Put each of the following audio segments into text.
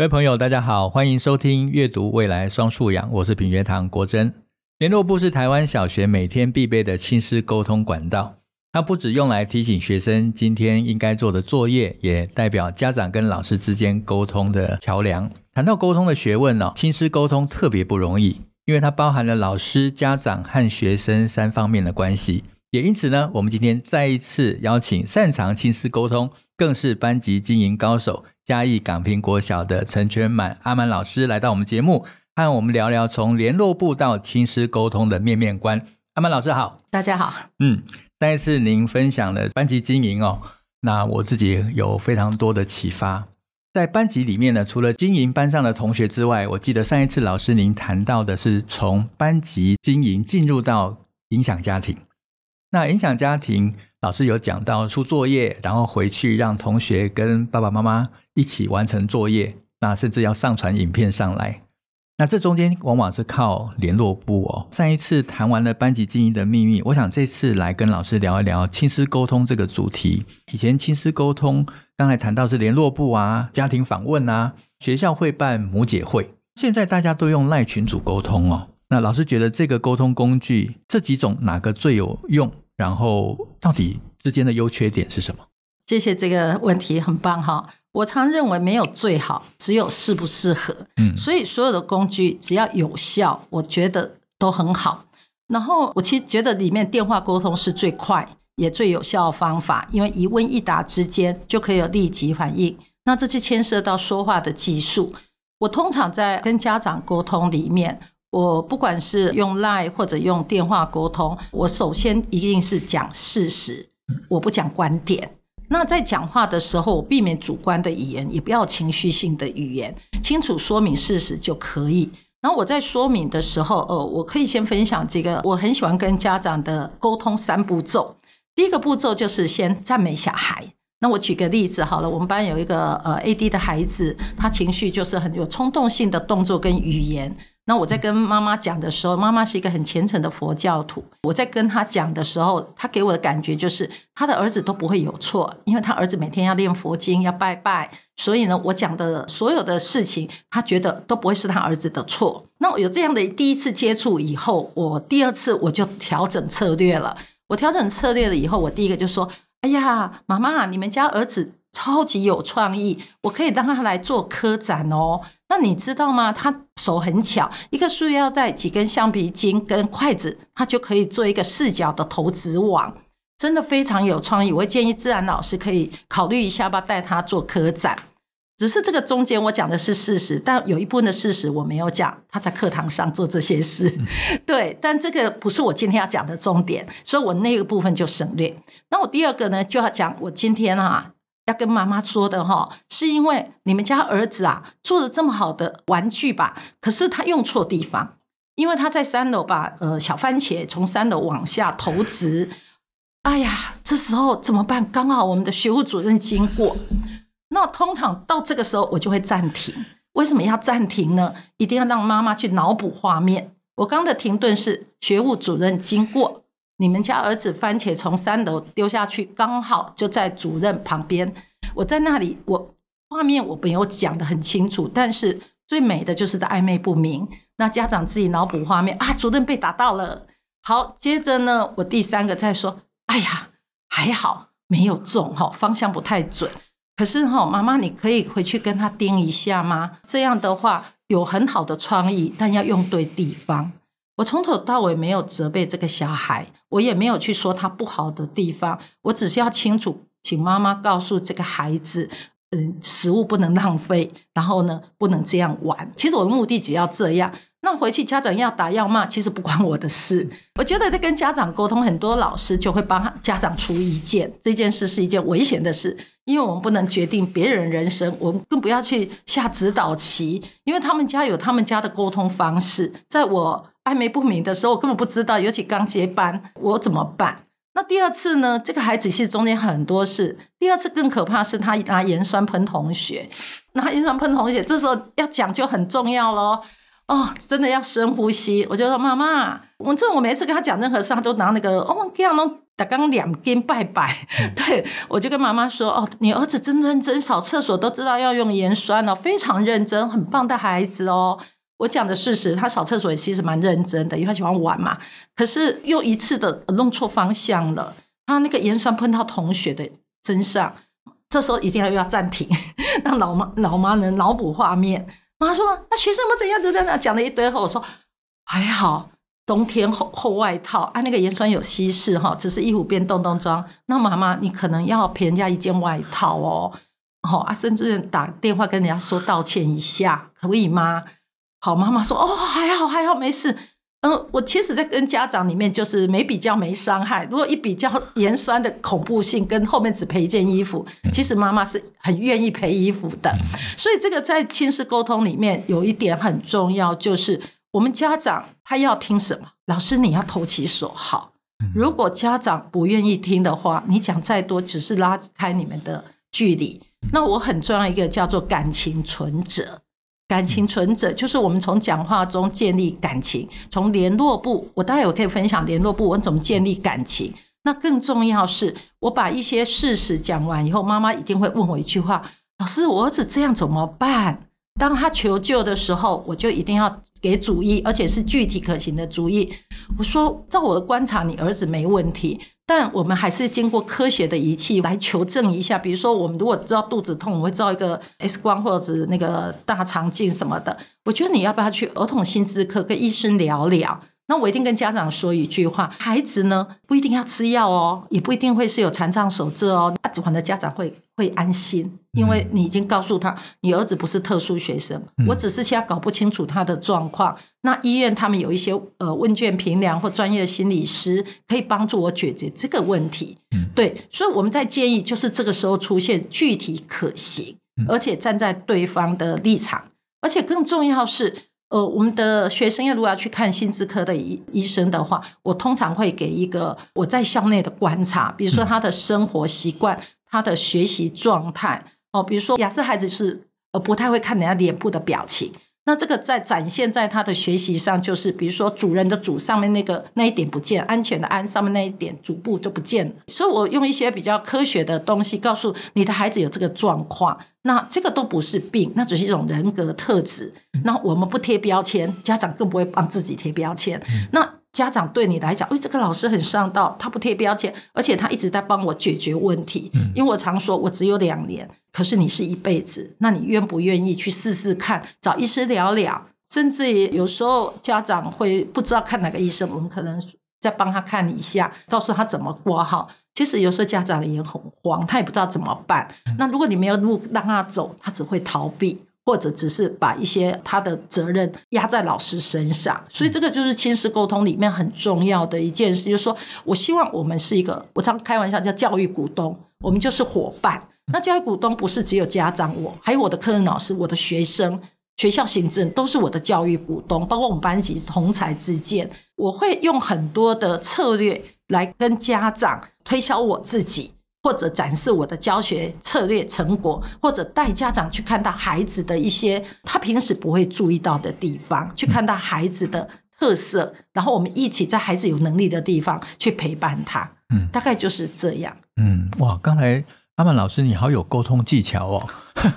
各位朋友，大家好，欢迎收听阅读未来双素养，我是品学堂国珍。联络簿是台湾小学每天必备的亲师沟通管道，它不只用来提醒学生今天应该做的作业，也代表家长跟老师之间沟通的桥梁。谈到沟通的学问呢，亲师沟通特别不容易，因为它包含了老师、家长和学生三方面的关系。也因此呢，我们今天再一次邀请擅长亲师沟通，更是班级经营高手。嘉义港平国小的陈全满阿满老师来到我们节目，和我们聊聊从联络部到亲师沟通的面面观。阿满老师好，大家好。嗯，上一次您分享了班级经营哦，那我自己有非常多的启发。在班级里面呢，除了经营班上的同学之外，我记得上一次老师您谈到的是从班级经营进入到影响家庭。那影响家庭，老师有讲到出作业，然后回去让同学跟爸爸妈妈一起完成作业，那甚至要上传影片上来。那这中间往往是靠联络部哦。上一次谈完了班级经营的秘密，我想这次来跟老师聊一聊亲师沟通这个主题。以前亲师沟通刚才谈到是联络部啊、家庭访问啊、学校会办母姐会，现在大家都用赖群组沟通哦。那老师觉得这个沟通工具这几种哪个最有用？然后到底之间的优缺点是什么？谢谢这个问题，很棒哈。我常认为没有最好，只有适不适合。嗯，所以所有的工具只要有效，我觉得都很好。然后我其实觉得里面电话沟通是最快也最有效的方法，因为一问一答之间就可以有立即反应。那这就牵涉到说话的技术。我通常在跟家长沟通里面，我不管是用 LINE 或者用电话沟通，我首先一定是讲事实，我不讲观点。那在讲话的时候，我避免主观的语言，也不要情绪性的语言，清楚说明事实就可以。然后我在说明的时候，呃，我可以先分享这个，我很喜欢跟家长的沟通三步骤。第一个步骤就是先赞美小孩。那我举个例子好了，我们班有一个呃 AD 的孩子，他情绪就是很有冲动性的动作跟语言。那我在跟妈妈讲的时候，妈妈是一个很虔诚的佛教徒。我在跟他讲的时候，他给我的感觉就是他的儿子都不会有错，因为他儿子每天要念佛经，要拜拜，所以呢，我讲的所有的事情，他觉得都不会是他儿子的错。那我有这样的第一次接触以后，我第二次我就调整策略了。我调整策略了以后，我第一个就说。哎呀，妈妈，你们家儿子超级有创意，我可以让他来做科展哦。那你知道吗？他手很巧，一个塑料袋、几根橡皮筋跟筷子，他就可以做一个四角的投掷网，真的非常有创意。我会建议自然老师可以考虑一下，要不要带他做科展。只是这个中间我讲的是事实，但有一部分的事实我没有讲。他在课堂上做这些事，对，但这个不是我今天要讲的重点，所以我那个部分就省略。那我第二个呢，就要讲我今天啊要跟妈妈说的哈，是因为你们家儿子啊做了这么好的玩具吧，可是他用错地方，因为他在三楼把呃小番茄从三楼往下投掷。哎呀，这时候怎么办？刚好我们的学务主任经过。那通常到这个时候，我就会暂停。为什么要暂停呢？一定要让妈妈去脑补画面。我刚的停顿是学务主任经过，你们家儿子番茄从三楼丢下去，刚好就在主任旁边。我在那里，我画面我没有讲得很清楚，但是最美的就是在暧昧不明。那家长自己脑补画面啊，主任被打到了。好，接着呢，我第三个再说，哎呀，还好没有中哈，方向不太准。可是哈，妈妈，你可以回去跟他盯一下吗？这样的话有很好的创意，但要用对地方。我从头到尾没有责备这个小孩，我也没有去说他不好的地方，我只是要清楚，请妈妈告诉这个孩子，嗯，食物不能浪费，然后呢，不能这样玩。其实我的目的只要这样。那回去家长要打要骂，其实不关我的事。我觉得在跟家长沟通，很多老师就会帮家长出意见。这件事是一件危险的事，因为我们不能决定别人人生，我们更不要去下指导棋。因为他们家有他们家的沟通方式，在我暧昧不明的时候，我根本不知道，尤其刚接班，我怎么办？那第二次呢？这个孩子其实中间很多事。第二次更可怕是他拿盐酸喷同学，拿盐酸喷同学，这时候要讲就很重要喽。哦，真的要深呼吸。我就说妈妈，我这我每次跟他讲任何事，他都拿那个哦，这样弄打刚两边拜拜。对，我就跟妈妈说哦，你儿子真认真扫厕所，都知道要用盐酸哦，非常认真，很棒的孩子哦。我讲的事实，他扫厕所也其实蛮认真的，因为他喜欢玩嘛。可是又一次的弄错方向了，他那个盐酸喷到同学的身上，这时候一定要要暂停，让老妈老妈能脑补画面。妈说：“那学生们怎样？就在那讲了一堆后，我说还好，冬天厚厚外套，啊，那个盐酸有稀释哈，只是衣服变洞洞装。那妈妈，你可能要赔人家一件外套哦，好啊，甚至打电话跟人家说道歉一下，可以吗？”好，妈妈说：“哦，还好，还好，没事。”嗯，我其实，在跟家长里面，就是没比较没伤害。如果一比较盐酸的恐怖性，跟后面只赔一件衣服，其实妈妈是很愿意赔衣服的。所以，这个在亲子沟通里面有一点很重要，就是我们家长他要听什么，老师你要投其所好。如果家长不愿意听的话，你讲再多，只是拉开你们的距离。那我很重要一个叫做感情存折。感情存折就是我们从讲话中建立感情，从联络部，我待会我可以分享联络部我怎么建立感情。那更重要是，我把一些事实讲完以后，妈妈一定会问我一句话：老师，我儿子这样怎么办？当他求救的时候，我就一定要给主意，而且是具体可行的主意。我说，照我的观察，你儿子没问题。但我们还是经过科学的仪器来求证一下，比如说，我们如果知道肚子痛，我会照一个 X 光或者那个大肠镜什么的。我觉得你要不要去儿童心智科跟医生聊聊？那我一定跟家长说一句话：孩子呢，不一定要吃药哦，也不一定会是有残障手册哦。啊，只可能家长会会安心，因为你已经告诉他，你儿子不是特殊学生。我只是现在搞不清楚他的状况。那医院他们有一些呃问卷评量或专业的心理师可以帮助我解决这个问题。对，所以我们在建议就是这个时候出现具体可行，而且站在对方的立场，而且更重要是。呃，我们的学生要如果要去看心智科的医医生的话，我通常会给一个我在校内的观察，比如说他的生活习惯、他的学习状态。哦，比如说雅思孩子是呃不太会看人家脸部的表情。那这个在展现在他的学习上，就是比如说主人的主上面那个那一点不见，安全的安上面那一点主部就不见了。所以我用一些比较科学的东西告诉你的孩子有这个状况，那这个都不是病，那只是一种人格特质。那我们不贴标签，家长更不会帮自己贴标签。那家长对你来讲，哎，这个老师很上道，他不贴标签，而且他一直在帮我解决问题。因为我常说，我只有两年。可是你是一辈子，那你愿不愿意去试试看？找医师聊聊，甚至于有时候家长会不知道看哪个医生，我们可能再帮他看一下，告诉他怎么挂号。其实有时候家长也很慌，他也不知道怎么办。那如果你没有路让他走，他只会逃避，或者只是把一些他的责任压在老师身上。所以这个就是亲师沟通里面很重要的一件事，就是说我希望我们是一个，我常开玩笑叫教育股东，我们就是伙伴。那教育股东不是只有家长我，还有我的科任老师、我的学生、学校行政都是我的教育股东，包括我们班级同才之间，我会用很多的策略来跟家长推销我自己，或者展示我的教学策略成果，或者带家长去看到孩子的一些他平时不会注意到的地方，去看到孩子的特色，然后我们一起在孩子有能力的地方去陪伴他。嗯，大概就是这样。嗯，哇，刚才。阿曼老师，你好有沟通技巧哦。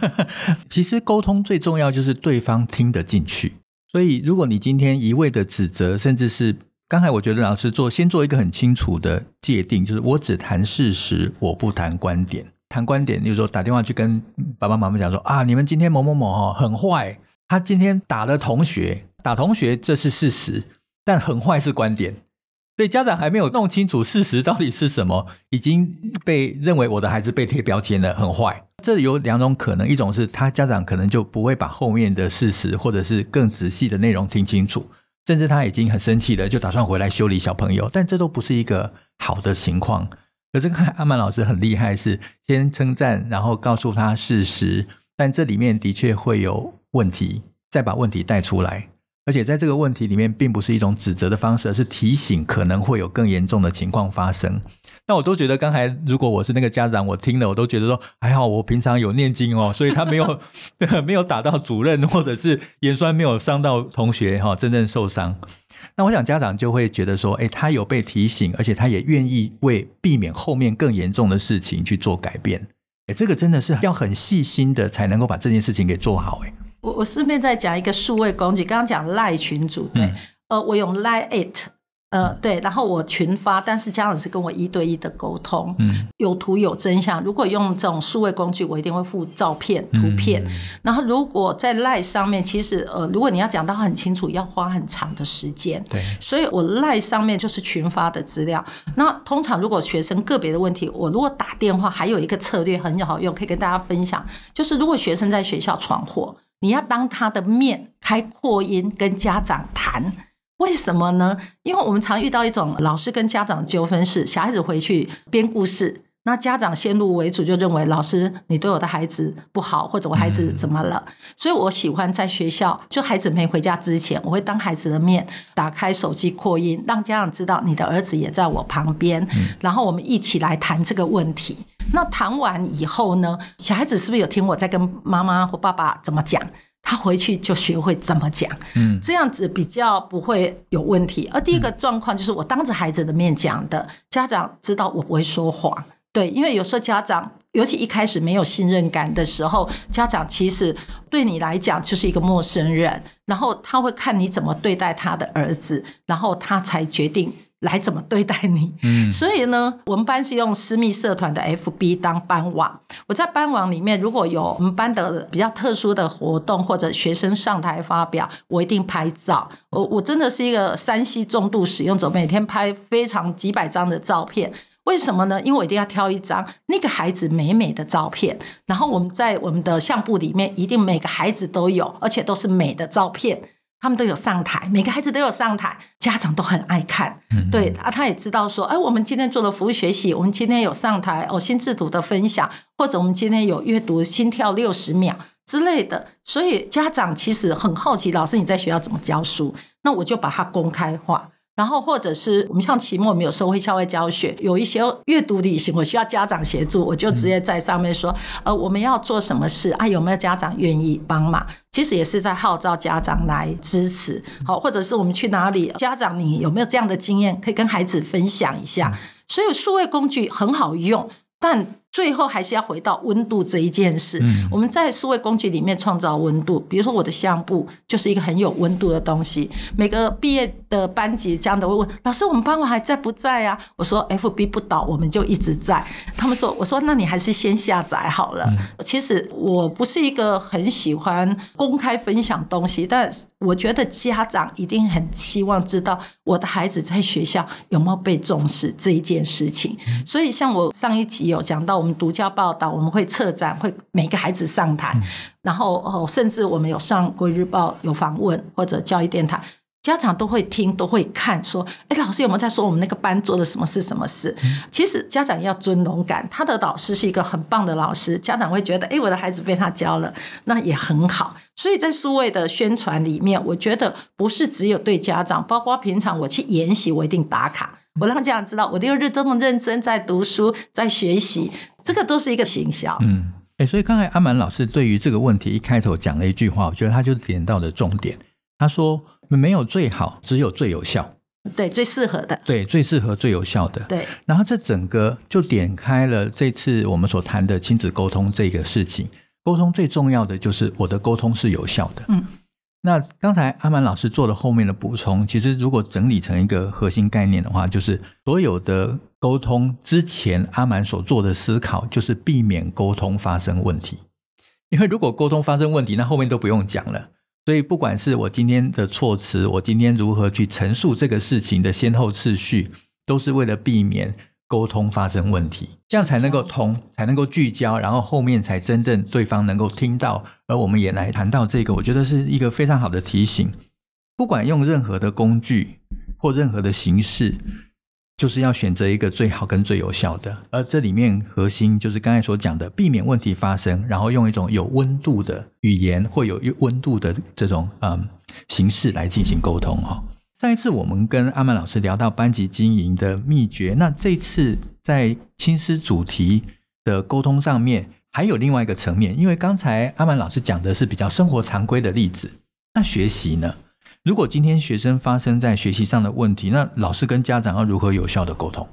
其实沟通最重要就是对方听得进去。所以，如果你今天一味的指责，甚至是刚才我觉得老师做先做一个很清楚的界定，就是我只谈事实，我不谈观点。谈观点，就是说打电话去跟爸爸妈妈讲说啊，你们今天某某某哦很坏，他今天打了同学，打同学这是事实，但很坏是观点。所以家长还没有弄清楚事实到底是什么，已经被认为我的孩子被贴标签了，很坏。这有两种可能，一种是他家长可能就不会把后面的事实或者是更仔细的内容听清楚，甚至他已经很生气了，就打算回来修理小朋友。但这都不是一个好的情况。可是看阿曼老师很厉害，是先称赞，然后告诉他事实，但这里面的确会有问题，再把问题带出来。而且在这个问题里面，并不是一种指责的方式，而是提醒可能会有更严重的情况发生。那我都觉得，刚才如果我是那个家长，我听了我都觉得说还好，我平常有念经哦，所以他没有 没有打到主任，或者是盐酸没有伤到同学哈，真正受伤。那我想家长就会觉得说，哎，他有被提醒，而且他也愿意为避免后面更严重的事情去做改变。哎，这个真的是要很细心的才能够把这件事情给做好。哎。我我顺便再讲一个数位工具，刚刚讲赖群组，对，嗯、呃，我用 Line it，呃，对，然后我群发，但是家长是跟我一对一的沟通，嗯，有图有真相。如果用这种数位工具，我一定会附照片、图片。嗯、然后如果在 Line 上面，其实呃，如果你要讲到很清楚，要花很长的时间，对，所以我 Line 上面就是群发的资料。那通常如果学生个别的问题，我如果打电话，还有一个策略很好用，可以跟大家分享，就是如果学生在学校闯祸。你要当他的面开扩音跟家长谈，为什么呢？因为我们常遇到一种老师跟家长的纠纷是，小孩子回去编故事，那家长先入为主就认为老师你对我的孩子不好，或者我孩子怎么了？嗯、所以我喜欢在学校，就孩子没回家之前，我会当孩子的面打开手机扩音，让家长知道你的儿子也在我旁边，嗯、然后我们一起来谈这个问题。那谈完以后呢，小孩子是不是有听我在跟妈妈或爸爸怎么讲？他回去就学会怎么讲，嗯，这样子比较不会有问题。而第一个状况就是我当着孩子的面讲的，家长知道我不会说谎，对，因为有时候家长尤其一开始没有信任感的时候，家长其实对你来讲就是一个陌生人，然后他会看你怎么对待他的儿子，然后他才决定。来怎么对待你？嗯，所以呢，我们班是用私密社团的 FB 当班网。我在班网里面，如果有我们班的比较特殊的活动或者学生上台发表，我一定拍照。我我真的是一个山西重度使用者，每天拍非常几百张的照片。为什么呢？因为我一定要挑一张那个孩子美美的照片，然后我们在我们的相簿里面，一定每个孩子都有，而且都是美的照片。他们都有上台，每个孩子都有上台，家长都很爱看。嗯、对啊，他也知道说，哎，我们今天做了服务学习，我们今天有上台哦，心智图的分享，或者我们今天有阅读心跳六十秒之类的，所以家长其实很好奇，老师你在学校怎么教书？那我就把它公开化。然后，或者是我们像期末，我们有时候会校外教学，有一些阅读旅行，我需要家长协助，我就直接在上面说，嗯、呃，我们要做什么事啊？有没有家长愿意帮忙？其实也是在号召家长来支持。好，或者是我们去哪里，家长你有没有这样的经验，可以跟孩子分享一下？所以数位工具很好用，但。最后还是要回到温度这一件事。嗯、我们在数位工具里面创造温度，比如说我的相簿就是一个很有温度的东西。每个毕业的班级这样都会问老师：“我们班我还在不在啊？”我说：“FB 不倒，我们就一直在。”他们说：“我说那你还是先下载好了。嗯”其实我不是一个很喜欢公开分享东西，但我觉得家长一定很希望知道我的孩子在学校有没有被重视这一件事情。嗯、所以像我上一集有讲到。我们独家报道，我们会策展，会每个孩子上台，嗯、然后哦，甚至我们有上《国语日报》有访问，或者教育电台，家长都会听，都会看，说，哎，老师有没有在说我们那个班做的什么事？什么事？嗯、其实家长要尊荣感，他的老师是一个很棒的老师，家长会觉得，哎，我的孩子被他教了，那也很好。所以在数位的宣传里面，我觉得不是只有对家长，包括平常我去研习，我一定打卡。我让家长知道，我六日这么认真在读书，在学习，这个都是一个行销。嗯，哎，所以刚才阿满老师对于这个问题一开头讲了一句话，我觉得他就点到了重点。他说：“没有最好，只有最有效。”对，最适合的。对，最适合、最有效的。对。然后这整个就点开了这次我们所谈的亲子沟通这个事情。沟通最重要的就是我的沟通是有效的。嗯。那刚才阿满老师做了后面的补充，其实如果整理成一个核心概念的话，就是所有的沟通之前，阿满所做的思考就是避免沟通发生问题。因为如果沟通发生问题，那后面都不用讲了。所以不管是我今天的措辞，我今天如何去陈述这个事情的先后次序，都是为了避免。沟通发生问题，这样才能够通，才能够聚焦，然后后面才真正对方能够听到。而我们也来谈到这个，我觉得是一个非常好的提醒。不管用任何的工具或任何的形式，就是要选择一个最好跟最有效的，而这里面核心就是刚才所讲的，避免问题发生，然后用一种有温度的语言或有温度的这种嗯形式来进行沟通哈。上一次我们跟阿曼老师聊到班级经营的秘诀，那这次在亲师主题的沟通上面还有另外一个层面，因为刚才阿曼老师讲的是比较生活常规的例子，那学习呢？如果今天学生发生在学习上的问题，那老师跟家长要如何有效的沟通？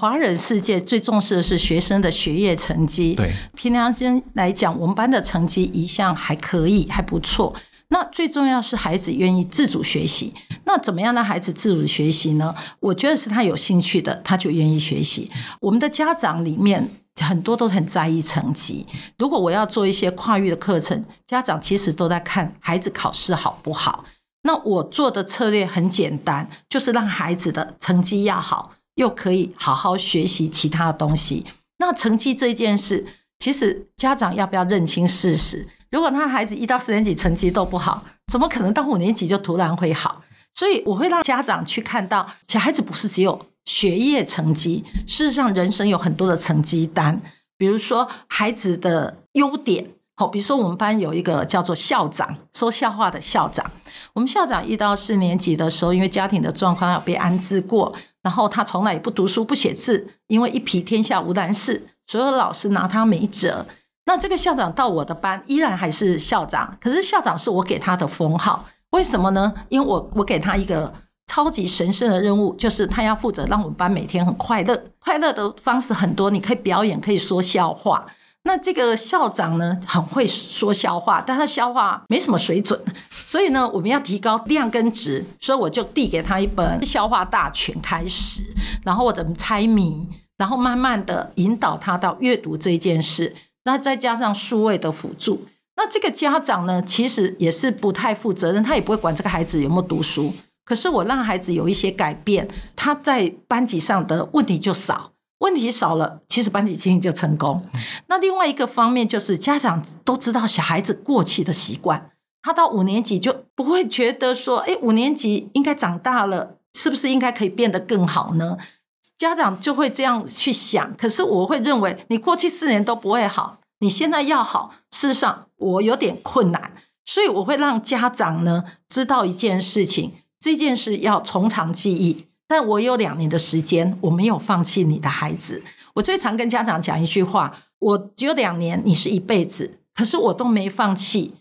华人世界最重视的是学生的学业成绩。对，凭良心来讲，我们班的成绩一向还可以，还不错。那最重要是孩子愿意自主学习。那怎么样让孩子自主学习呢？我觉得是他有兴趣的，他就愿意学习。我们的家长里面很多都很在意成绩。如果我要做一些跨域的课程，家长其实都在看孩子考试好不好。那我做的策略很简单，就是让孩子的成绩要好，又可以好好学习其他的东西。那成绩这件事，其实家长要不要认清事实？如果他孩子一到四年级成绩都不好，怎么可能到五年级就突然会好？所以我会让家长去看到，小孩子不是只有学业成绩，事实上人生有很多的成绩单，比如说孩子的优点。好，比如说我们班有一个叫做校长，说笑话的校长。我们校长一到四年级的时候，因为家庭的状况要被安置过，然后他从来也不读书不写字，因为一匹天下无难事，所有的老师拿他没辙。那这个校长到我的班依然还是校长，可是校长是我给他的封号，为什么呢？因为我我给他一个超级神圣的任务，就是他要负责让我们班每天很快乐。快乐的方式很多，你可以表演，可以说笑话。那这个校长呢，很会说笑话，但他笑话没什么水准，所以呢，我们要提高量跟质，所以我就递给他一本笑话大全开始，然后我怎么猜谜，然后慢慢的引导他到阅读这件事，那再加上数位的辅助，那这个家长呢，其实也是不太负责任，他也不会管这个孩子有没有读书，可是我让孩子有一些改变，他在班级上的问题就少。问题少了，其实班级经营就成功。那另外一个方面就是家长都知道小孩子过去的习惯，他到五年级就不会觉得说，哎，五年级应该长大了，是不是应该可以变得更好呢？家长就会这样去想。可是我会认为，你过去四年都不会好，你现在要好，事实上我有点困难。所以我会让家长呢知道一件事情，这件事要从长计议。但我有两年的时间，我没有放弃你的孩子。我最常跟家长讲一句话：我只有两年，你是一辈子，可是我都没放弃。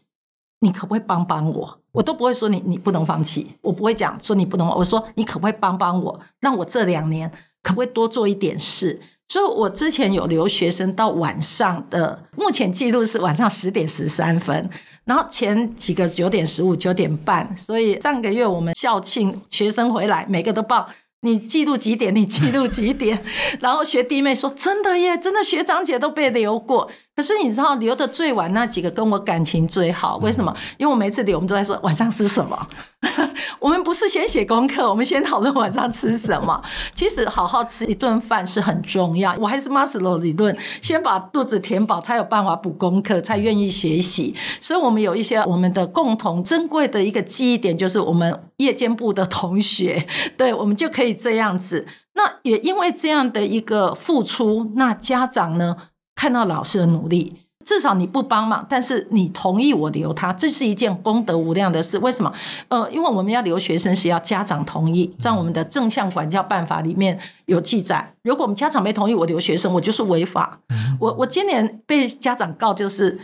你可不可以帮帮我？我都不会说你你不能放弃，我不会讲说你不能。我说你可不可以帮帮我，让我这两年可不可以多做一点事？所以我之前有留学生到晚上的，目前记录是晚上十点十三分。然后前几个九点十五、九点半，所以上个月我们校庆学生回来，每个都报你记录几点，你记录几点。然后学弟妹说：“真的耶，真的学长姐都被留过。”可是你知道留的最晚那几个跟我感情最好，为什么？因为我每次留，我们都在说晚上吃什么。我们不是先写功课，我们先讨论晚上吃什么。其实好好吃一顿饭是很重要。我还是马斯洛理论，先把肚子填饱，才有办法补功课，才愿意学习。所以，我们有一些我们的共同珍贵的一个记忆点，就是我们夜间部的同学，对，我们就可以这样子。那也因为这样的一个付出，那家长呢？看到老师的努力，至少你不帮忙，但是你同意我留他，这是一件功德无量的事。为什么？呃，因为我们要留学生是要家长同意，在我们的正向管教办法里面有记载。如果我们家长没同意我留学生，我就是违法。我我今年被家长告，就是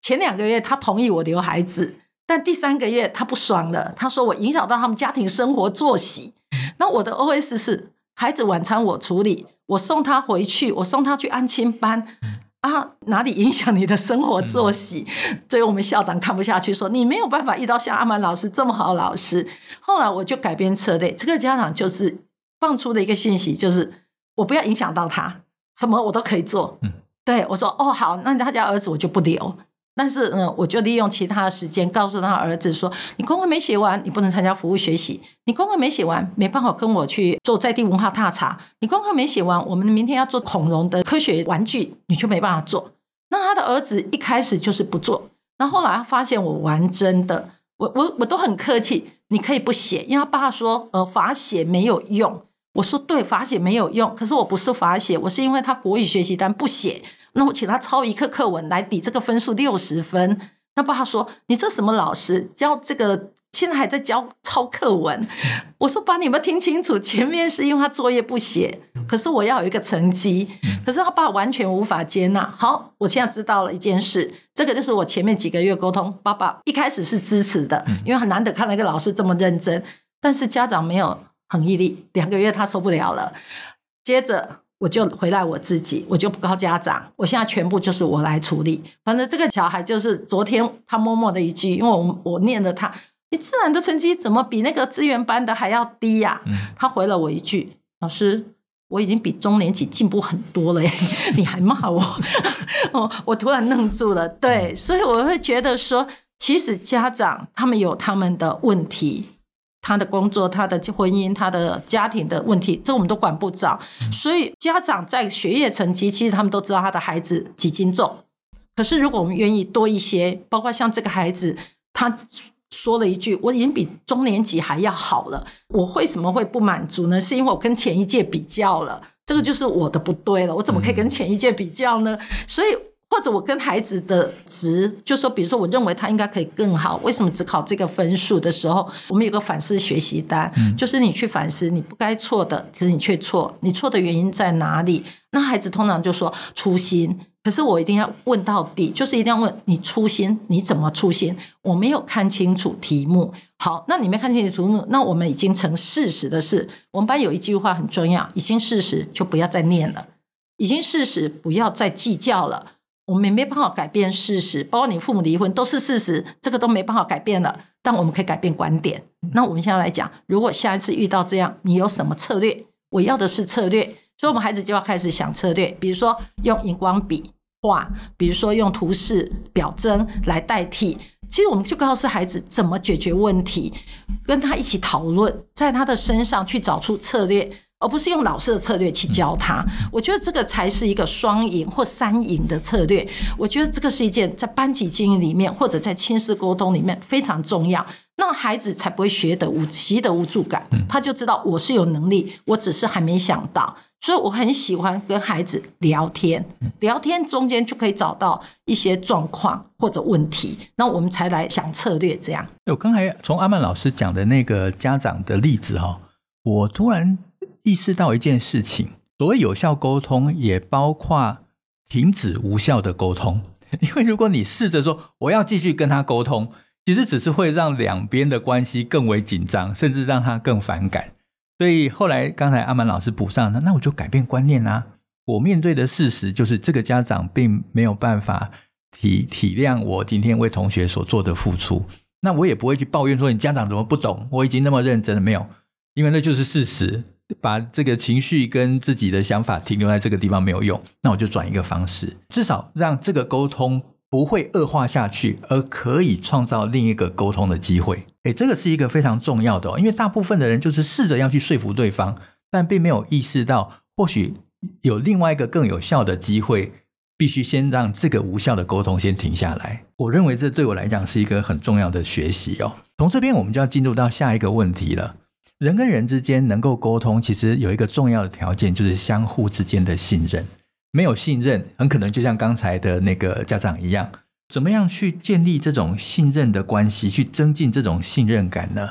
前两个月他同意我留孩子，但第三个月他不爽了，他说我影响到他们家庭生活作息。那我的 OS 是。孩子晚餐我处理，我送他回去，我送他去安亲班啊，哪里影响你的生活作息？所以我们校长看不下去，说你没有办法遇到像阿曼老师这么好的老师。后来我就改变策略，这个家长就是放出的一个讯息，就是我不要影响到他，什么我都可以做。对我说，哦好，那他家儿子我就不留。但是，嗯，我就利用其他的时间告诉他儿子说：“你功课没写完，你不能参加服务学习；你功课没写完，没办法跟我去做在地文化踏查；你功课没写完，我们明天要做恐龙的科学玩具，你就没办法做。”那他的儿子一开始就是不做，那后来发现我玩真的，我我我都很客气，你可以不写，因为他爸说，呃，罚写没有用。我说对，罚写没有用，可是我不是罚写，我是因为他国语学习单不写，那我请他抄一课课文来抵这个分数六十分。那爸爸说：“你这什么老师教这个？现在还在教抄课文。”我说：“爸，你有没有听清楚？前面是因为他作业不写，可是我要有一个成绩，可是他爸完全无法接纳。”好，我现在知道了一件事，这个就是我前面几个月沟通，爸爸一开始是支持的，因为很难得看到一个老师这么认真，但是家长没有很毅力，两个月他受不了了，接着。我就回来我自己，我就不告家长，我现在全部就是我来处理。反正这个小孩就是昨天他默默的一句，因为我我念了他，你自然的成绩怎么比那个资源班的还要低呀？嗯，他回了我一句：“老师，我已经比中年级进步很多了耶，你还骂我？”我，我突然愣住了。对，所以我会觉得说，其实家长他们有他们的问题。他的工作、他的婚姻、他的家庭的问题，这我们都管不着。所以家长在学业成绩，其实他们都知道他的孩子几斤重。可是如果我们愿意多一些，包括像这个孩子，他说了一句：“我已经比中年级还要好了。”我为什么会不满足呢？是因为我跟前一届比较了，这个就是我的不对了。我怎么可以跟前一届比较呢？所以。或者我跟孩子的值，就说，比如说，我认为他应该可以更好，为什么只考这个分数的时候，我们有个反思学习单，嗯，就是你去反思你不该错的，可是你却错，你错的原因在哪里？那孩子通常就说粗心，可是我一定要问到底，就是一定要问你粗心，你怎么粗心？我没有看清楚题目。好，那你没看清楚题目，那我们已经成事实的事。我们班有一句话很重要，已经事实就不要再念了，已经事实不要再计较了。我们也没办法改变事实，包括你父母离婚都是事实，这个都没办法改变了。但我们可以改变观点。那我们现在来讲，如果下一次遇到这样，你有什么策略？我要的是策略，所以我们孩子就要开始想策略，比如说用荧光笔画，比如说用图示表征来代替。其实我们就告诉孩子怎么解决问题，跟他一起讨论，在他的身上去找出策略。而不是用老师的策略去教他，我觉得这个才是一个双赢或三赢的策略。我觉得这个是一件在班级经营里面或者在亲师沟通里面非常重要，那孩子才不会学得无习得无助感，他就知道我是有能力，我只是还没想到。所以我很喜欢跟孩子聊天，聊天中间就可以找到一些状况或者问题，那我们才来想策略。这样，我刚才从阿曼老师讲的那个家长的例子哈，我突然。意识到一件事情，所谓有效沟通，也包括停止无效的沟通。因为如果你试着说我要继续跟他沟通，其实只是会让两边的关系更为紧张，甚至让他更反感。所以后来刚才阿曼老师补上，那那我就改变观念啊！我面对的事实就是这个家长并没有办法体体谅我今天为同学所做的付出，那我也不会去抱怨说你家长怎么不懂，我已经那么认真了没有？因为那就是事实。把这个情绪跟自己的想法停留在这个地方没有用，那我就转一个方式，至少让这个沟通不会恶化下去，而可以创造另一个沟通的机会。诶，这个是一个非常重要的哦，因为大部分的人就是试着要去说服对方，但并没有意识到，或许有另外一个更有效的机会，必须先让这个无效的沟通先停下来。我认为这对我来讲是一个很重要的学习哦。从这边我们就要进入到下一个问题了。人跟人之间能够沟通，其实有一个重要的条件，就是相互之间的信任。没有信任，很可能就像刚才的那个家长一样，怎么样去建立这种信任的关系，去增进这种信任感呢？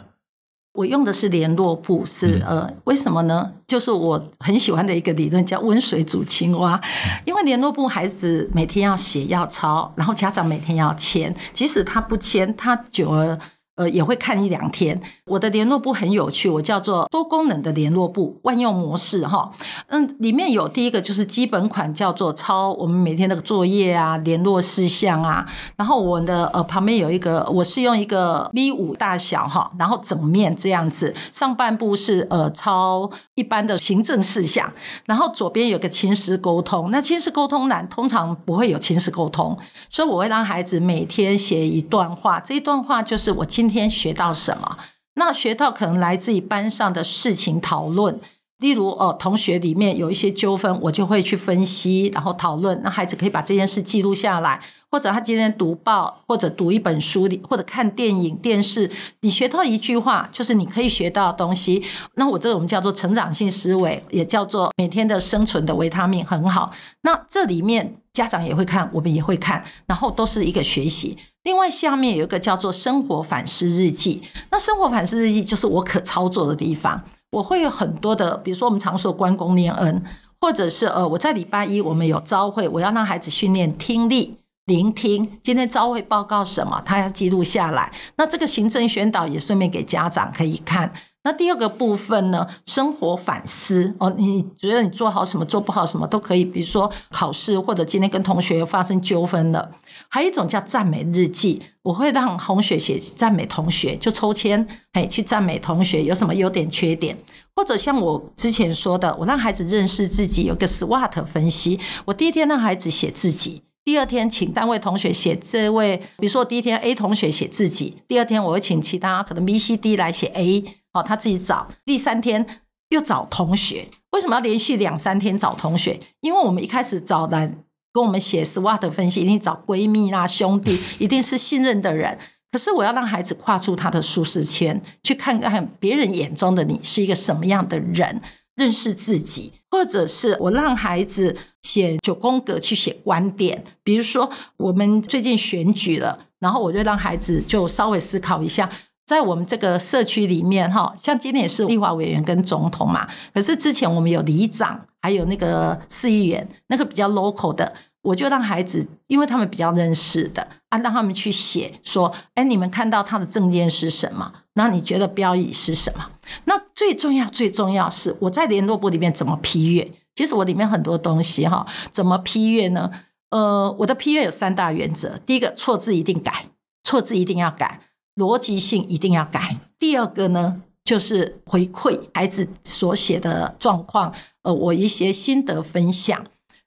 我用的是联络簿，是呃，为什么呢？就是我很喜欢的一个理论，叫温水煮青蛙。因为联络簿，孩子每天要写要抄，然后家长每天要签，即使他不签，他久了。呃，也会看一两天。我的联络簿很有趣，我叫做多功能的联络簿，万用模式哈。嗯，里面有第一个就是基本款，叫做抄我们每天那个作业啊、联络事项啊。然后我的呃旁边有一个，我是用一个 V 五大小哈，然后整面这样子。上半部是呃抄一般的行政事项，然后左边有个亲师沟通。那亲师沟通栏通常不会有亲师沟通，所以我会让孩子每天写一段话，这一段话就是我今。今天学到什么？那学到可能来自于班上的事情讨论，例如哦，同学里面有一些纠纷，我就会去分析，然后讨论。那孩子可以把这件事记录下来，或者他今天读报，或者读一本书，或者看电影、电视，你学到一句话，就是你可以学到的东西。那我这个我们叫做成长性思维，也叫做每天的生存的维他命，很好。那这里面家长也会看，我们也会看，然后都是一个学习。另外，下面有一个叫做生活反思日记。那生活反思日记就是我可操作的地方。我会有很多的，比如说我们常说关公念恩，或者是呃，我在礼拜一我们有朝会，我要让孩子训练听力、聆听。今天朝会报告什么，他要记录下来。那这个行政宣导也顺便给家长可以看。那第二个部分呢，生活反思哦，你觉得你做好什么，做不好什么都可以，比如说考试或者今天跟同学发生纠纷了。还有一种叫赞美日记，我会让同学写赞美同学，就抽签，哎，去赞美同学有什么优点缺点，或者像我之前说的，我让孩子认识自己，有个 SWOT 分析。我第一天让孩子写自己，第二天请单位同学写这位，比如说第一天 A 同学写自己，第二天我会请其他可能 B、C、D 来写 A。哦，他自己找，第三天又找同学。为什么要连续两三天找同学？因为我们一开始找人跟我们写 SWOT 分析，一定找闺蜜啦、兄弟，一定是信任的人。可是我要让孩子跨出他的舒适圈，去看看别人眼中的你是一个什么样的人，认识自己。或者是我让孩子写九宫格，去写观点。比如说我们最近选举了，然后我就让孩子就稍微思考一下。在我们这个社区里面，哈，像今天也是立法委员跟总统嘛。可是之前我们有里长，还有那个市议员，那个比较 local 的，我就让孩子，因为他们比较认识的啊，让他们去写说，哎，你们看到他的证件是什么？然后你觉得标语是什么？那最重要、最重要是我在联络簿里面怎么批阅？其实我里面很多东西哈，怎么批阅呢？呃，我的批阅有三大原则：第一个，错字一定改，错字一定要改。逻辑性一定要改。第二个呢，就是回馈孩子所写的状况，呃，我一些心得分享。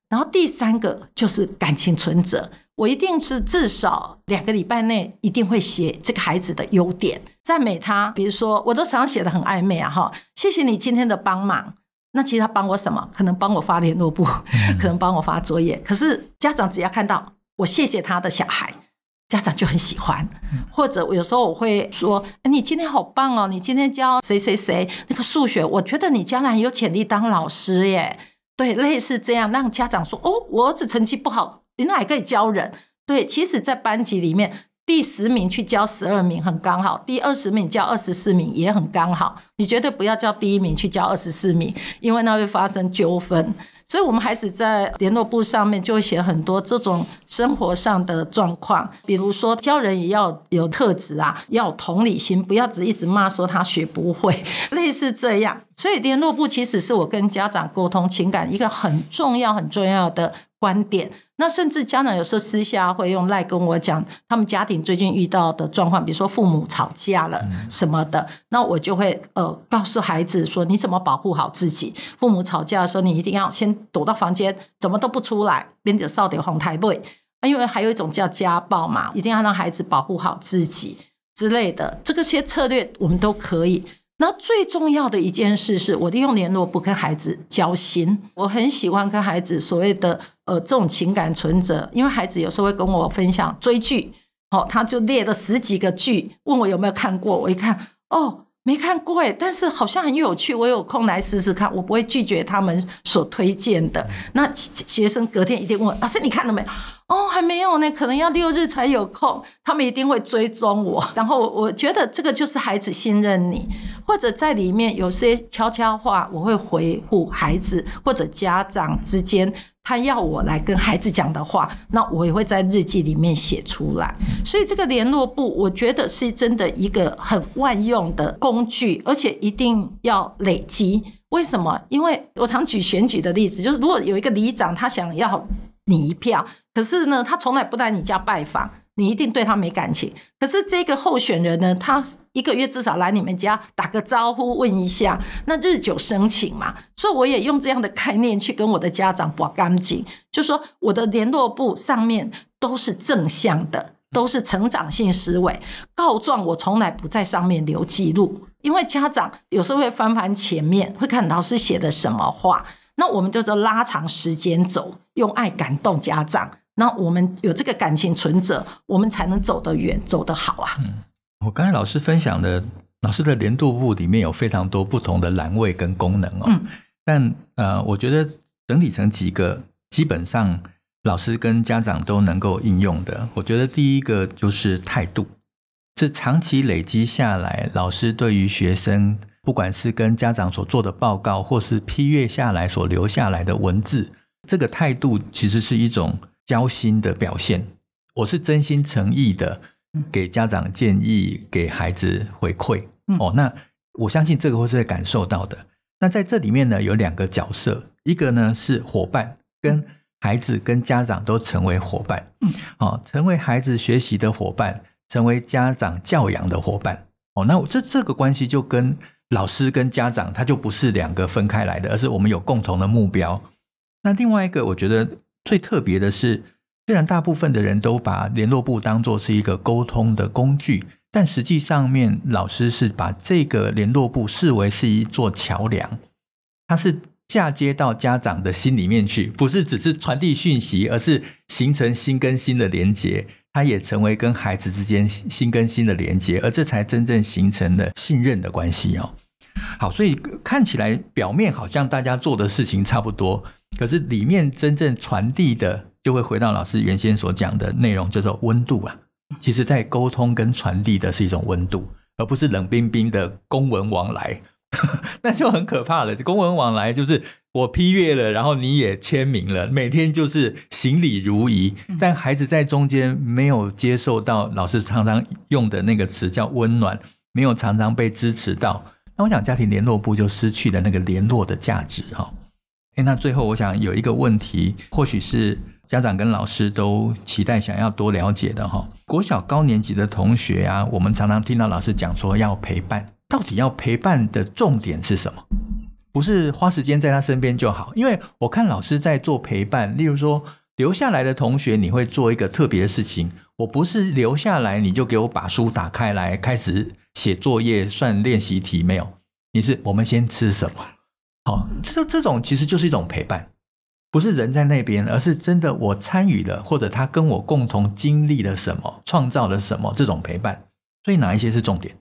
然后第三个就是感情存折，我一定是至少两个礼拜内一定会写这个孩子的优点，赞美他。比如说，我都常常写的很暧昧啊，哈，谢谢你今天的帮忙。那其实他帮我什么？可能帮我发联络簿，可能帮我发作业。可是家长只要看到我谢谢他的小孩。家长就很喜欢，或者有时候我会说：“哎，你今天好棒哦！你今天教谁谁谁那个数学，我觉得你将来有潜力当老师耶。”对，类似这样让家长说：“哦，我儿子成绩不好，你那还可以教人。”对，其实，在班级里面，第十名去教十二名很刚好，第二十名教二十四名也很刚好。你绝对不要叫第一名去教二十四名，因为那会发生纠纷。所以，我们孩子在联络簿上面就会写很多这种生活上的状况，比如说教人也要有特质啊，要有同理心，不要只一直骂说他学不会，类似这样。所以，联络部其实是我跟家长沟通情感一个很重要、很重要的观点。那甚至家长有时候私下会用赖跟我讲，他们家庭最近遇到的状况，比如说父母吵架了什么的，那我就会呃告诉孩子说，你怎么保护好自己？父母吵架的时候，你一定要先躲到房间，怎么都不出来，边着少点红台背。因为还有一种叫家暴嘛，一定要让孩子保护好自己之类的，这个些策略我们都可以。那最重要的一件事是我利用联络不跟孩子交心。我很喜欢跟孩子所谓的呃这种情感存折，因为孩子有时候会跟我分享追剧，好，他就列了十几个剧，问我有没有看过。我一看，哦，没看过哎，但是好像很有趣，我有空来试试看。我不会拒绝他们所推荐的。那学生隔天一定问老师，你看了没有？哦，还没有呢，可能要六日才有空。他们一定会追踪我，然后我觉得这个就是孩子信任你，或者在里面有些悄悄话，我会回复孩子或者家长之间，他要我来跟孩子讲的话，那我也会在日记里面写出来。所以这个联络簿，我觉得是真的一个很万用的工具，而且一定要累积。为什么？因为我常举选举的例子，就是如果有一个里长，他想要你一票。可是呢，他从来不来你家拜访，你一定对他没感情。可是这个候选人呢，他一个月至少来你们家打个招呼，问一下，那日久生情嘛。所以我也用这样的概念去跟我的家长博干净，就说我的联络簿上面都是正向的，都是成长性思维。告状我从来不在上面留记录，因为家长有时候会翻翻前面，会看老师写的什么话。那我们就是拉长时间走，用爱感动家长。那我们有这个感情存折，我们才能走得远，走得好啊。嗯，我刚才老师分享的，老师的联络簿里面有非常多不同的栏位跟功能哦。嗯，但呃，我觉得整理成几个，基本上老师跟家长都能够应用的。我觉得第一个就是态度，是长期累积下来，老师对于学生，不管是跟家长所做的报告，或是批阅下来所留下来的文字，这个态度其实是一种。交心的表现，我是真心诚意的给家长建议，给孩子回馈。哦，那我相信这个会是会感受到的。那在这里面呢，有两个角色，一个呢是伙伴，跟孩子跟家长都成为伙伴。嗯，哦，成为孩子学习的伙伴，成为家长教养的伙伴。哦，那这这个关系就跟老师跟家长，他就不是两个分开来的，而是我们有共同的目标。那另外一个，我觉得。最特别的是，虽然大部分的人都把联络簿当作是一个沟通的工具，但实际上面老师是把这个联络簿视为是一座桥梁，它是嫁接到家长的心里面去，不是只是传递讯息，而是形成心跟心的连接，它也成为跟孩子之间心跟心的连接，而这才真正形成了信任的关系哦。好，所以看起来表面好像大家做的事情差不多。可是里面真正传递的，就会回到老师原先所讲的内容，叫做温度啊。其实，在沟通跟传递的是一种温度，而不是冷冰冰的公文往来。那就很可怕了。公文往来就是我批阅了，然后你也签名了，每天就是行礼如仪。但孩子在中间没有接受到老师常常用的那个词叫温暖，没有常常被支持到。那我想，家庭联络部就失去了那个联络的价值哈。那最后，我想有一个问题，或许是家长跟老师都期待想要多了解的哈。国小高年级的同学啊，我们常常听到老师讲说要陪伴，到底要陪伴的重点是什么？不是花时间在他身边就好，因为我看老师在做陪伴，例如说留下来的同学，你会做一个特别的事情。我不是留下来你就给我把书打开来开始写作业、算练习题，没有，你是我们先吃什么？哦，这这种其实就是一种陪伴，不是人在那边，而是真的我参与了，或者他跟我共同经历了什么，创造了什么，这种陪伴。所以哪一些是重点？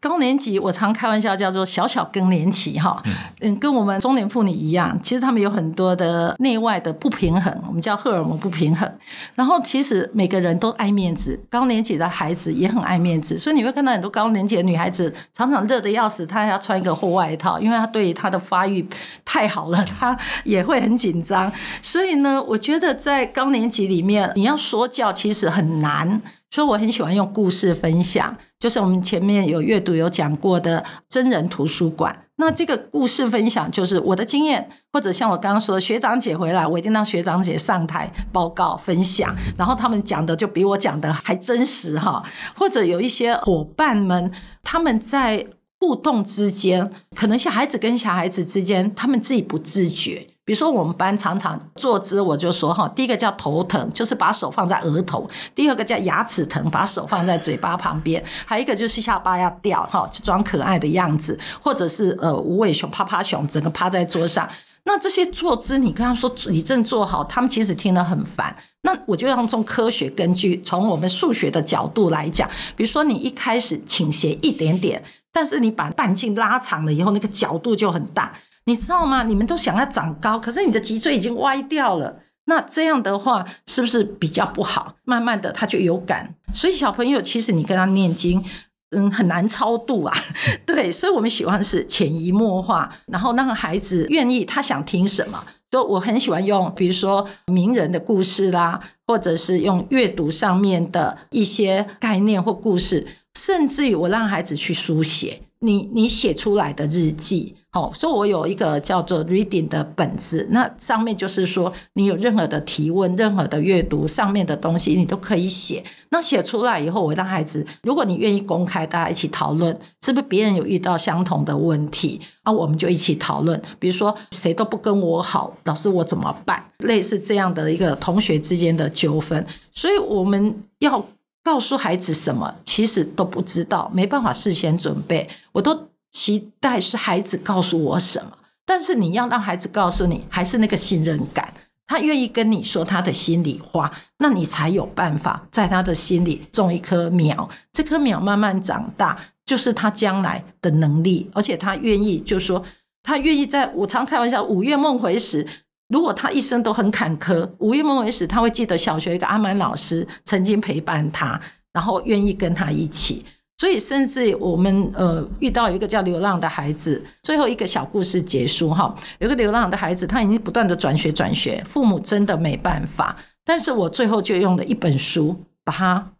高年级，我常开玩笑叫做小小更年期哈，嗯，跟我们中年妇女一样，其实他们有很多的内外的不平衡，我们叫荷尔蒙不平衡。然后其实每个人都爱面子，高年级的孩子也很爱面子，所以你会看到很多高年级的女孩子常常热得要死，她还要穿一个厚外套，因为她对于她的发育太好了，她也会很紧张。所以呢，我觉得在高年级里面，你要说教其实很难。所以我很喜欢用故事分享，就是我们前面有阅读有讲过的真人图书馆。那这个故事分享就是我的经验，或者像我刚刚说的，学长姐回来，我一定让学长姐上台报告分享，然后他们讲的就比我讲的还真实哈。或者有一些伙伴们，他们在互动之间，可能小孩子跟小孩子之间，他们自己不自觉。比如说，我们班常常坐姿，我就说哈，第一个叫头疼，就是把手放在额头；第二个叫牙齿疼，把手放在嘴巴旁边；还有一个就是下巴要掉哈，就装可爱的样子，或者是呃无尾熊、趴趴熊，整个趴在桌上。那这些坐姿，你跟他说你正坐好，他们其实听得很烦。那我就要从科学根据，从我们数学的角度来讲，比如说你一开始倾斜一点点，但是你把半径拉长了以后，那个角度就很大。你知道吗？你们都想要长高，可是你的脊椎已经歪掉了。那这样的话，是不是比较不好？慢慢的，他就有感。所以小朋友，其实你跟他念经，嗯，很难超度啊。对，所以我们喜欢是潜移默化，然后让孩子愿意，他想听什么。就我很喜欢用，比如说名人的故事啦，或者是用阅读上面的一些概念或故事，甚至于我让孩子去书写。你你写出来的日记，好，所以我有一个叫做 reading 的本子，那上面就是说，你有任何的提问、任何的阅读上面的东西，你都可以写。那写出来以后，我让孩子，如果你愿意公开，大家一起讨论，是不是别人有遇到相同的问题啊？我们就一起讨论。比如说，谁都不跟我好，老师我怎么办？类似这样的一个同学之间的纠纷，所以我们要告诉孩子什么，其实都不知道，没办法事先准备。我都期待是孩子告诉我什么，但是你要让孩子告诉你，还是那个信任感，他愿意跟你说他的心里话，那你才有办法在他的心里种一棵苗。这棵苗慢慢长大，就是他将来的能力，而且他愿意，就是说他愿意在。我常开玩笑，午夜梦回时。如果他一生都很坎坷，午夜梦回时，他会记得小学一个阿曼老师曾经陪伴他，然后愿意跟他一起。所以，甚至我们呃遇到一个叫流浪的孩子，最后一个小故事结束哈，有个流浪的孩子，他已经不断的转学转学，父母真的没办法，但是我最后就用了一本书把他。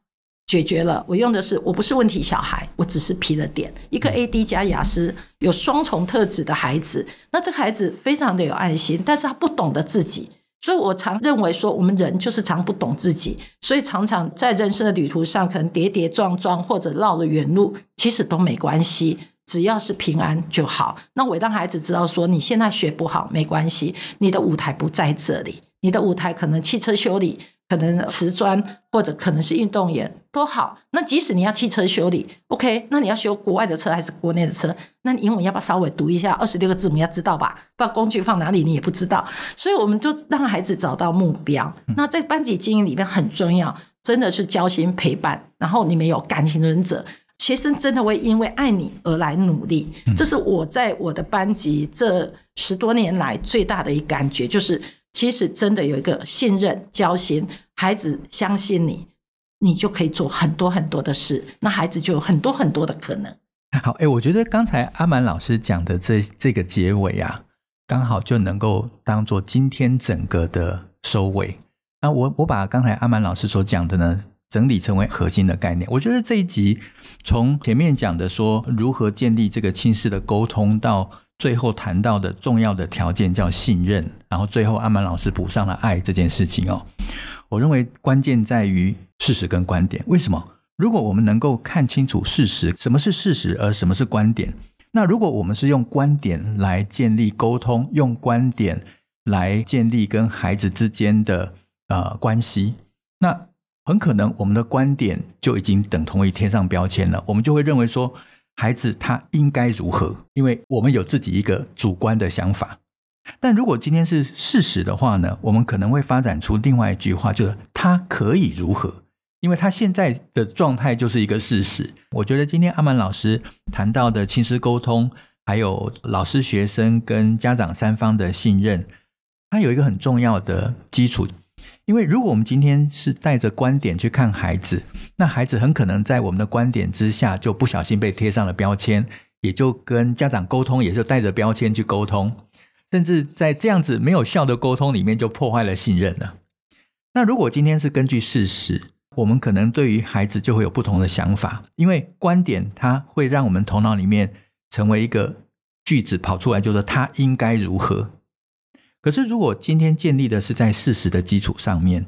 解决了，我用的是我不是问题小孩，我只是皮了点。一个 AD 加雅思有双重特质的孩子，那这个孩子非常的有爱心，但是他不懂得自己，所以我常认为说，我们人就是常不懂自己，所以常常在人生的旅途上，可能跌跌撞撞或者绕了远路，其实都没关系，只要是平安就好。那我让孩子知道说，你现在学不好没关系，你的舞台不在这里，你的舞台可能汽车修理。可能瓷砖或者可能是运动员都好。那即使你要汽车修理，OK，那你要修国外的车还是国内的车？那你英文要不要稍微读一下二十六个字母？要知道吧？不知道工具放哪里你也不知道。所以我们就让孩子找到目标。那在班级经营里面很重要，真的是交心陪伴。然后你们有感情忍者，学生真的会因为爱你而来努力。这是我在我的班级这十多年来最大的一个感觉，就是。其实真的有一个信任、交心，孩子相信你，你就可以做很多很多的事，那孩子就有很多很多的可能。好，哎，我觉得刚才阿满老师讲的这这个结尾啊，刚好就能够当做今天整个的收尾。那我我把刚才阿满老师所讲的呢，整理成为核心的概念。我觉得这一集从前面讲的说如何建立这个亲师的沟通到。最后谈到的重要的条件叫信任，然后最后阿满老师补上了爱这件事情哦。我认为关键在于事实跟观点。为什么？如果我们能够看清楚事实，什么是事实，而什么是观点？那如果我们是用观点来建立沟通，用观点来建立跟孩子之间的呃关系，那很可能我们的观点就已经等同于贴上标签了。我们就会认为说。孩子他应该如何？因为我们有自己一个主观的想法。但如果今天是事实的话呢？我们可能会发展出另外一句话，就是他可以如何？因为他现在的状态就是一个事实。我觉得今天阿满老师谈到的亲师沟通，还有老师、学生跟家长三方的信任，它有一个很重要的基础。因为如果我们今天是带着观点去看孩子，那孩子很可能在我们的观点之下就不小心被贴上了标签，也就跟家长沟通也是带着标签去沟通，甚至在这样子没有效的沟通里面就破坏了信任了。那如果今天是根据事实，我们可能对于孩子就会有不同的想法，因为观点它会让我们头脑里面成为一个句子跑出来，就是他应该如何。可是，如果今天建立的是在事实的基础上面，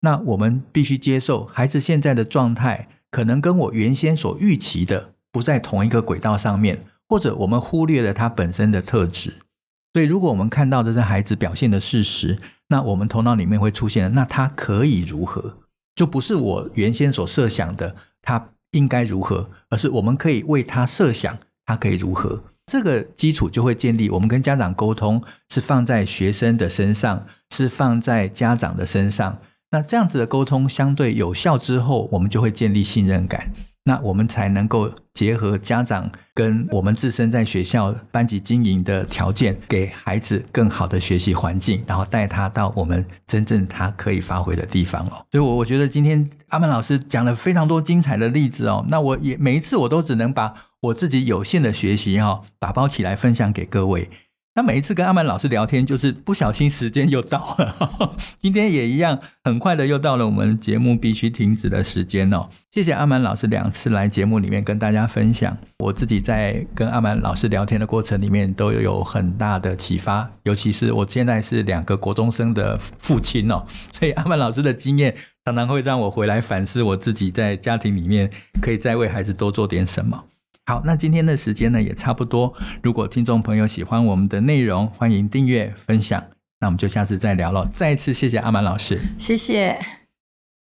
那我们必须接受孩子现在的状态可能跟我原先所预期的不在同一个轨道上面，或者我们忽略了他本身的特质。所以，如果我们看到的是孩子表现的事实，那我们头脑里面会出现，那他可以如何？就不是我原先所设想的他应该如何，而是我们可以为他设想他可以如何。这个基础就会建立，我们跟家长沟通是放在学生的身上，是放在家长的身上。那这样子的沟通相对有效之后，我们就会建立信任感。那我们才能够结合家长跟我们自身在学校班级经营的条件，给孩子更好的学习环境，然后带他到我们真正他可以发挥的地方哦。所以，我我觉得今天阿曼老师讲了非常多精彩的例子哦。那我也每一次我都只能把我自己有限的学习哈打包起来分享给各位。那每一次跟阿满老师聊天，就是不小心时间又到了，今天也一样，很快的又到了我们节目必须停止的时间哦。谢谢阿满老师两次来节目里面跟大家分享，我自己在跟阿满老师聊天的过程里面都有很大的启发，尤其是我现在是两个国中生的父亲哦，所以阿满老师的经验常常会让我回来反思我自己在家庭里面可以再为孩子多做点什么。好，那今天的时间呢也差不多。如果听众朋友喜欢我们的内容，欢迎订阅分享。那我们就下次再聊了。再一次谢谢阿满老师，谢谢。